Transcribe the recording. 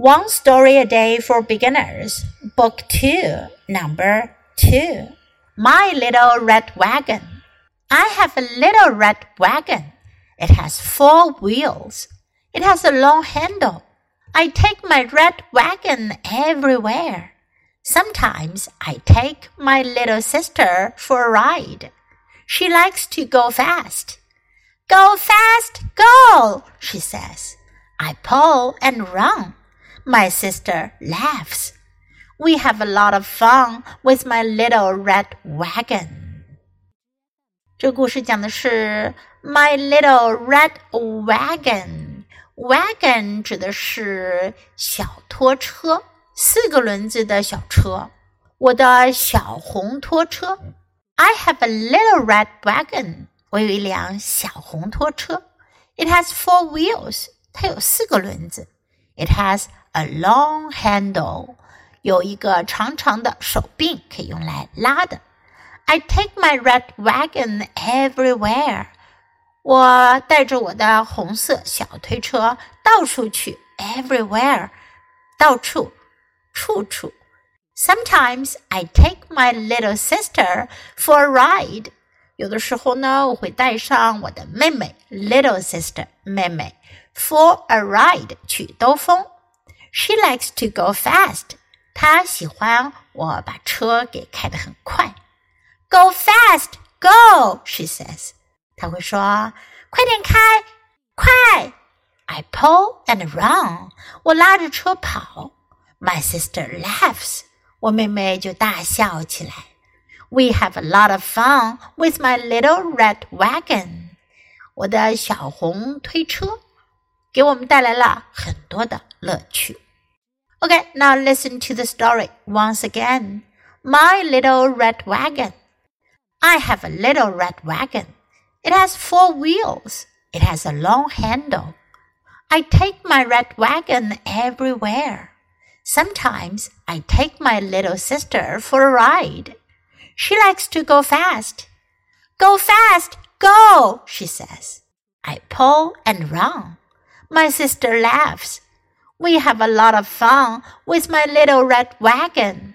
One Story a Day for Beginners, Book 2, Number 2. My Little Red Wagon. I have a little red wagon. It has four wheels. It has a long handle. I take my red wagon everywhere. Sometimes I take my little sister for a ride. She likes to go fast. Go fast, go, she says. I pull and run My sister laughs. We have a lot of fun with my little red wagon. 这故事讲的是 My little red wagon. Wagon 指的是小拖车，四个轮子的小车。我的小红拖车。I have a little red wagon. 我有一辆小红拖车。It has four wheels. 它有四个轮子。It has a long handle，有一个长长的手柄可以用来拉的。I take my red wagon everywhere。我带着我的红色小推车到处去，everywhere，到处，处处。Sometimes I take my little sister for a ride。有的时候呢，我会带上我的妹妹，little sister，妹妹，for a ride 去兜风。she likes to go fast. 她喜欢我把车给开得很快。Go fast, go, she says. 她会说：“快点开，快！” I pull and run. 我拉着车跑。My sister laughs. 我妹妹就大笑起来。We have a lot of fun with my little red wagon. 我的小红推车。 给我们带来了很多的乐趣。Okay, now listen to the story once again. My little red wagon. I have a little red wagon. It has four wheels. It has a long handle. I take my red wagon everywhere. Sometimes I take my little sister for a ride. She likes to go fast. Go fast, go, she says. I pull and run. My sister laughs. We have a lot of fun with my little red wagon.